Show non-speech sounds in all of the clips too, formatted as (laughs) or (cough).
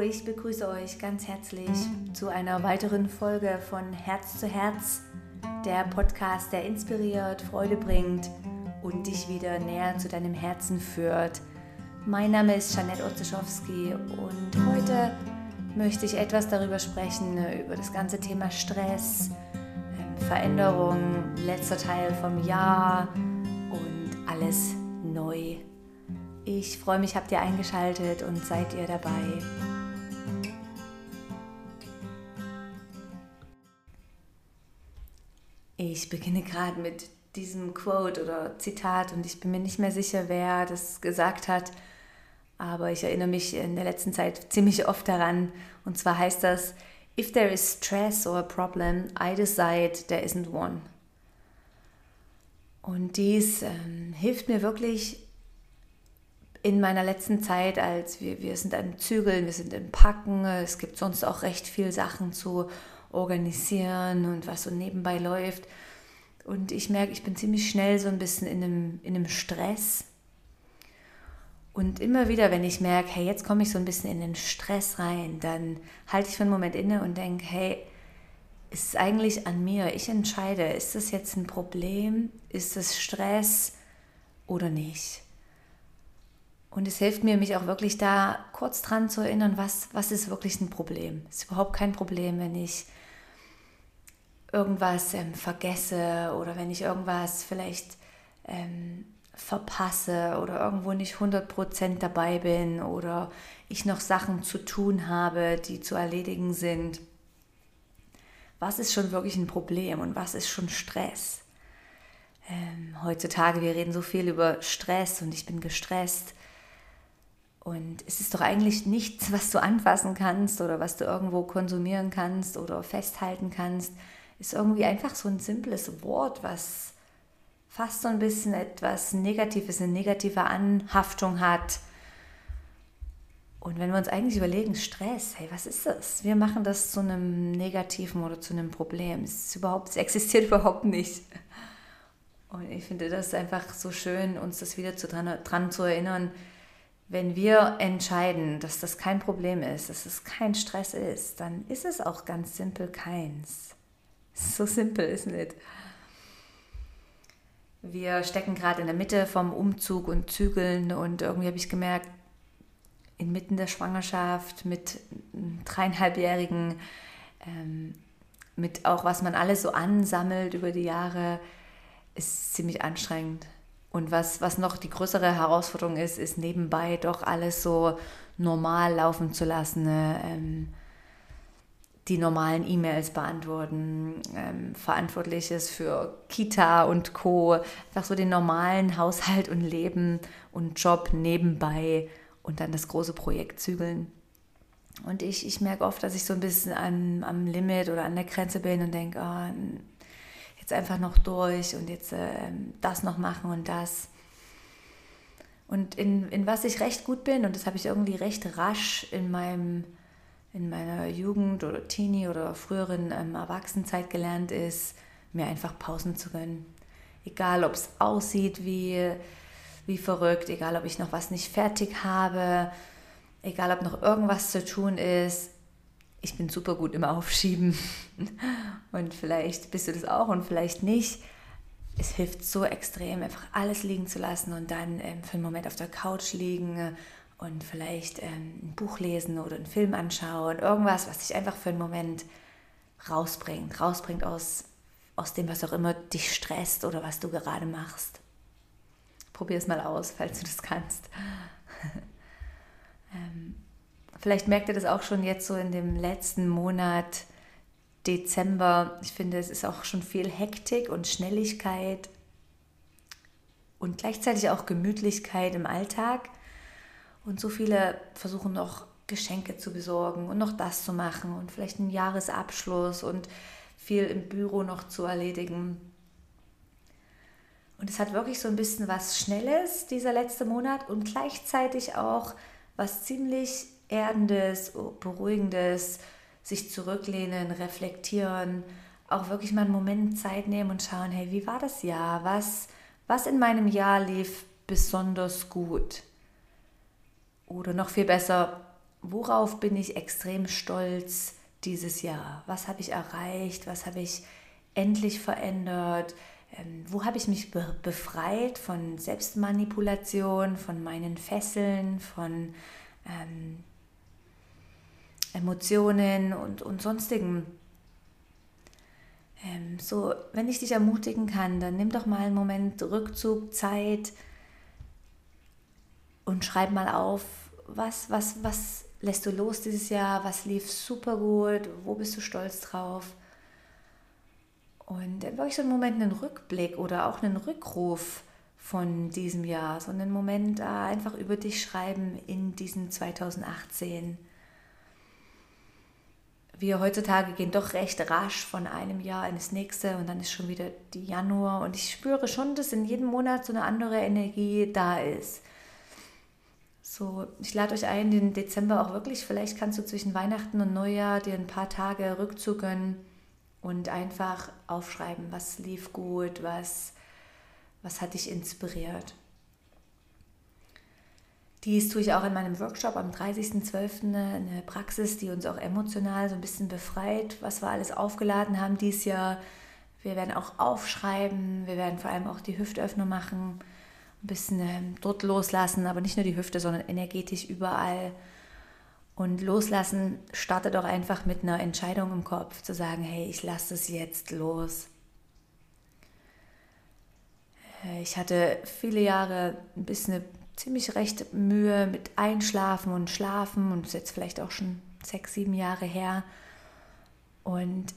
ich begrüße euch ganz herzlich zu einer weiteren Folge von Herz zu Herz, der Podcast, der inspiriert, Freude bringt und dich wieder näher zu deinem Herzen führt. Mein Name ist Janette Otzeschowski und heute möchte ich etwas darüber sprechen, über das ganze Thema Stress, ähm, Veränderung, letzter Teil vom Jahr und alles neu. Ich freue mich, habt ihr eingeschaltet und seid ihr dabei. Ich beginne gerade mit diesem Quote oder Zitat und ich bin mir nicht mehr sicher, wer das gesagt hat, aber ich erinnere mich in der letzten Zeit ziemlich oft daran. Und zwar heißt das, If there is stress or a problem, I decide there isn't one. Und dies ähm, hilft mir wirklich in meiner letzten Zeit, als wir, wir sind am Zügeln, wir sind im Packen, es gibt sonst auch recht viel Sachen zu organisieren und was so nebenbei läuft. Und ich merke, ich bin ziemlich schnell so ein bisschen in einem, in einem Stress. Und immer wieder, wenn ich merke, hey, jetzt komme ich so ein bisschen in den Stress rein, dann halte ich für einen Moment inne und denke, hey, ist es eigentlich an mir? Ich entscheide, ist das jetzt ein Problem? Ist das Stress oder nicht? Und es hilft mir, mich auch wirklich da kurz dran zu erinnern, was, was ist wirklich ein Problem. Es ist überhaupt kein Problem, wenn ich irgendwas ähm, vergesse oder wenn ich irgendwas vielleicht ähm, verpasse oder irgendwo nicht 100% dabei bin oder ich noch Sachen zu tun habe, die zu erledigen sind. Was ist schon wirklich ein Problem und was ist schon Stress? Ähm, heutzutage, wir reden so viel über Stress und ich bin gestresst. Und es ist doch eigentlich nichts, was du anfassen kannst oder was du irgendwo konsumieren kannst oder festhalten kannst. Ist irgendwie einfach so ein simples Wort, was fast so ein bisschen etwas Negatives, eine negative Anhaftung hat. Und wenn wir uns eigentlich überlegen, Stress, hey, was ist das? Wir machen das zu einem negativen oder zu einem Problem. Es, überhaupt, es existiert (laughs) überhaupt nicht. Und ich finde das einfach so schön, uns das wieder zu dran, dran zu erinnern, wenn wir entscheiden, dass das kein Problem ist, dass es kein Stress ist, dann ist es auch ganz simpel keins. So simpel ist nicht. Wir stecken gerade in der Mitte vom Umzug und Zügeln und irgendwie habe ich gemerkt, inmitten der Schwangerschaft mit dreieinhalbjährigen, ähm, mit auch was man alles so ansammelt über die Jahre, ist ziemlich anstrengend. Und was, was noch die größere Herausforderung ist, ist nebenbei doch alles so normal laufen zu lassen. Ne? Ähm, die normalen E-Mails beantworten, ähm, Verantwortliches für Kita und Co. Einfach so den normalen Haushalt und Leben und Job nebenbei und dann das große Projekt zügeln. Und ich, ich merke oft, dass ich so ein bisschen an, am Limit oder an der Grenze bin und denke, oh, jetzt einfach noch durch und jetzt äh, das noch machen und das. Und in, in was ich recht gut bin, und das habe ich irgendwie recht rasch in meinem in meiner Jugend oder Teenie oder früheren ähm, Erwachsenenzeit gelernt ist, mir einfach Pausen zu gönnen. Egal, ob es aussieht wie, wie verrückt, egal, ob ich noch was nicht fertig habe, egal, ob noch irgendwas zu tun ist. Ich bin super gut im Aufschieben. (laughs) Und vielleicht bist du das auch und vielleicht nicht. Es hilft so extrem, einfach alles liegen zu lassen und dann ähm, für einen Moment auf der Couch liegen und vielleicht ähm, ein Buch lesen oder einen Film anschauen, irgendwas, was dich einfach für einen Moment rausbringt, rausbringt aus, aus dem, was auch immer dich stresst oder was du gerade machst. Probier es mal aus, (laughs) falls du das kannst. (laughs) ähm, vielleicht merkt ihr das auch schon jetzt so in dem letzten Monat Dezember. Ich finde, es ist auch schon viel Hektik und Schnelligkeit und gleichzeitig auch Gemütlichkeit im Alltag. Und so viele versuchen noch Geschenke zu besorgen und noch das zu machen und vielleicht einen Jahresabschluss und viel im Büro noch zu erledigen. Und es hat wirklich so ein bisschen was Schnelles, dieser letzte Monat, und gleichzeitig auch was ziemlich Erdendes, Beruhigendes, sich zurücklehnen, reflektieren, auch wirklich mal einen Moment Zeit nehmen und schauen, hey, wie war das Jahr? Was, was in meinem Jahr lief besonders gut? Oder noch viel besser, worauf bin ich extrem stolz dieses Jahr? Was habe ich erreicht? Was habe ich endlich verändert? Ähm, wo habe ich mich be befreit von Selbstmanipulation, von meinen Fesseln, von ähm, Emotionen und, und sonstigen. Ähm, so, wenn ich dich ermutigen kann, dann nimm doch mal einen Moment Rückzug, Zeit und schreib mal auf, was, was, was lässt du los dieses Jahr, was lief super gut, wo bist du stolz drauf. Und wirklich so einen Moment einen Rückblick oder auch einen Rückruf von diesem Jahr, so einen Moment äh, einfach über dich schreiben in diesem 2018 wir heutzutage gehen doch recht rasch von einem Jahr ins nächste und dann ist schon wieder die Januar. Und ich spüre schon, dass in jedem Monat so eine andere Energie da ist. So, ich lade euch ein, den Dezember auch wirklich, vielleicht kannst du zwischen Weihnachten und Neujahr dir ein paar Tage Rückzug gönnen und einfach aufschreiben, was lief gut, was, was hat dich inspiriert. Dies tue ich auch in meinem Workshop am 30.12. eine Praxis, die uns auch emotional so ein bisschen befreit, was wir alles aufgeladen haben dieses Jahr. Wir werden auch aufschreiben, wir werden vor allem auch die Hüftöffnung machen, ein bisschen ähm, dort loslassen, aber nicht nur die Hüfte, sondern energetisch überall. Und loslassen startet auch einfach mit einer Entscheidung im Kopf, zu sagen, hey, ich lasse es jetzt los. Äh, ich hatte viele Jahre ein bisschen ziemlich recht Mühe mit Einschlafen und Schlafen und ist jetzt vielleicht auch schon sechs, sieben Jahre her. Und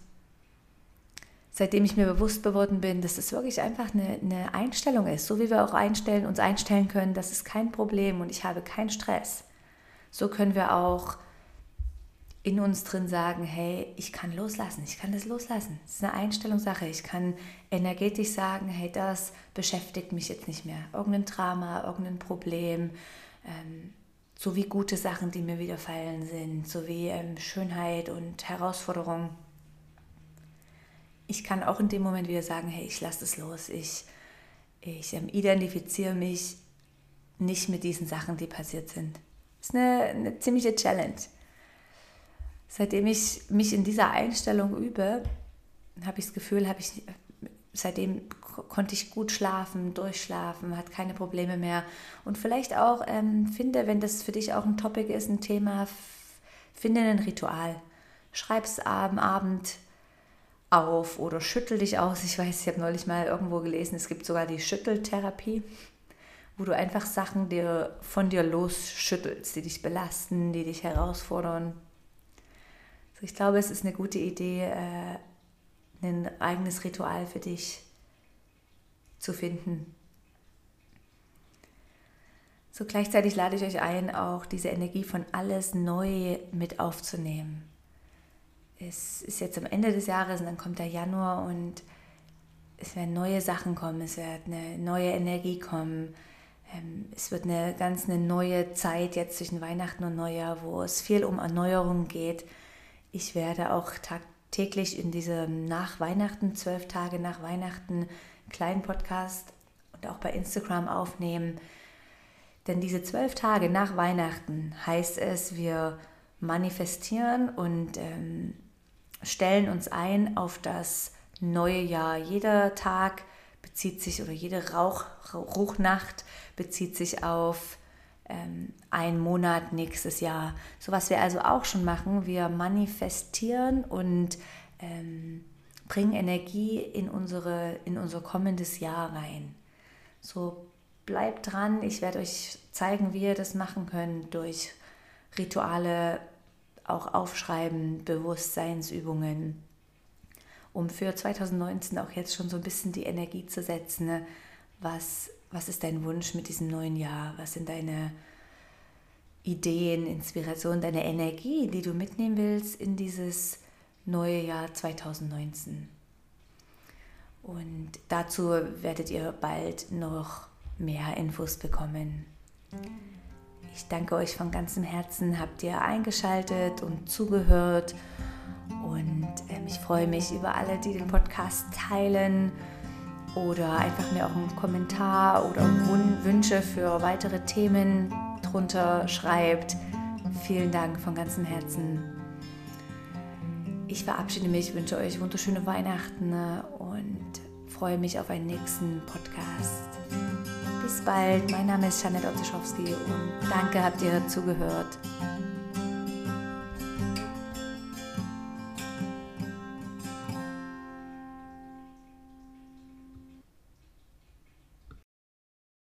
seitdem ich mir bewusst geworden bin, dass das wirklich einfach eine, eine Einstellung ist, so wie wir auch einstellen, uns einstellen können, das ist kein Problem und ich habe keinen Stress. So können wir auch in uns drin sagen, hey, ich kann loslassen, ich kann das loslassen. Das ist eine Einstellungssache. Ich kann energetisch sagen, hey, das beschäftigt mich jetzt nicht mehr. Irgendein Drama, irgendein Problem, ähm, sowie gute Sachen, die mir widerfallen sind, sowie ähm, Schönheit und Herausforderung. Ich kann auch in dem Moment wieder sagen, hey, ich lasse es los. Ich, ich ähm, identifiziere mich nicht mit diesen Sachen, die passiert sind. Das ist eine, eine ziemliche Challenge seitdem ich mich in dieser Einstellung übe, habe ich das Gefühl, habe ich seitdem konnte ich gut schlafen, durchschlafen, hat keine Probleme mehr. Und vielleicht auch ähm, finde, wenn das für dich auch ein Topic ist, ein Thema, finde ein Ritual. Schreib es am Abend auf oder schüttel dich aus. Ich weiß, ich habe neulich mal irgendwo gelesen, es gibt sogar die Schütteltherapie, wo du einfach Sachen dir von dir losschüttelst, die dich belasten, die dich herausfordern ich glaube, es ist eine gute Idee, äh, ein eigenes Ritual für dich zu finden. So gleichzeitig lade ich euch ein, auch diese Energie von alles neu mit aufzunehmen. Es ist jetzt am Ende des Jahres und dann kommt der Januar und es werden neue Sachen kommen, es wird eine neue Energie kommen. Ähm, es wird eine ganz eine neue Zeit jetzt zwischen Weihnachten und Neujahr, wo es viel um Erneuerung geht ich werde auch tagtäglich in diesem nach Weihnachten, zwölf Tage nach Weihnachten, kleinen Podcast und auch bei Instagram aufnehmen. Denn diese zwölf Tage nach Weihnachten heißt es, wir manifestieren und ähm, stellen uns ein auf das neue Jahr. Jeder Tag bezieht sich oder jede Rauch, Rauchnacht bezieht sich auf ähm, ein Monat nächstes Jahr. So was wir also auch schon machen, wir manifestieren und ähm, bringen Energie in, unsere, in unser kommendes Jahr rein. So bleibt dran, ich werde euch zeigen, wie ihr das machen könnt durch Rituale, auch aufschreiben, Bewusstseinsübungen, um für 2019 auch jetzt schon so ein bisschen die Energie zu setzen, ne? was was ist dein Wunsch mit diesem neuen Jahr? Was sind deine Ideen, Inspirationen, deine Energie, die du mitnehmen willst in dieses neue Jahr 2019? Und dazu werdet ihr bald noch mehr Infos bekommen. Ich danke euch von ganzem Herzen, habt ihr eingeschaltet und zugehört. Und ähm, ich freue mich über alle, die den Podcast teilen oder einfach mir auch einen Kommentar oder Wünsche für weitere Themen drunter schreibt. vielen Dank von ganzem Herzen. Ich verabschiede mich, wünsche euch wunderschöne Weihnachten ne, und freue mich auf einen nächsten Podcast. Bis bald, mein Name ist Janet Ottischowski und danke, habt ihr zugehört.